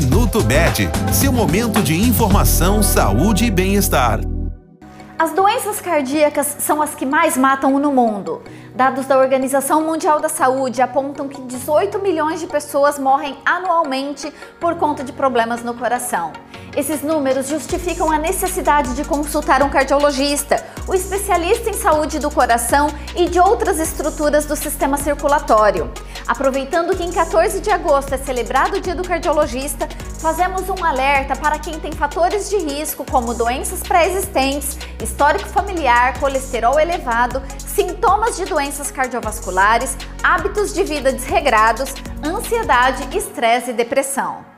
Minuto Med, seu momento de informação, saúde e bem-estar. As doenças cardíacas são as que mais matam no mundo. Dados da Organização Mundial da Saúde apontam que 18 milhões de pessoas morrem anualmente por conta de problemas no coração. Esses números justificam a necessidade de consultar um cardiologista, o especialista em saúde do coração e de outras estruturas do sistema circulatório. Aproveitando que em 14 de agosto é celebrado o Dia do Cardiologista, fazemos um alerta para quem tem fatores de risco como doenças pré-existentes, histórico familiar, colesterol elevado, sintomas de doenças cardiovasculares, hábitos de vida desregrados, ansiedade, estresse e depressão.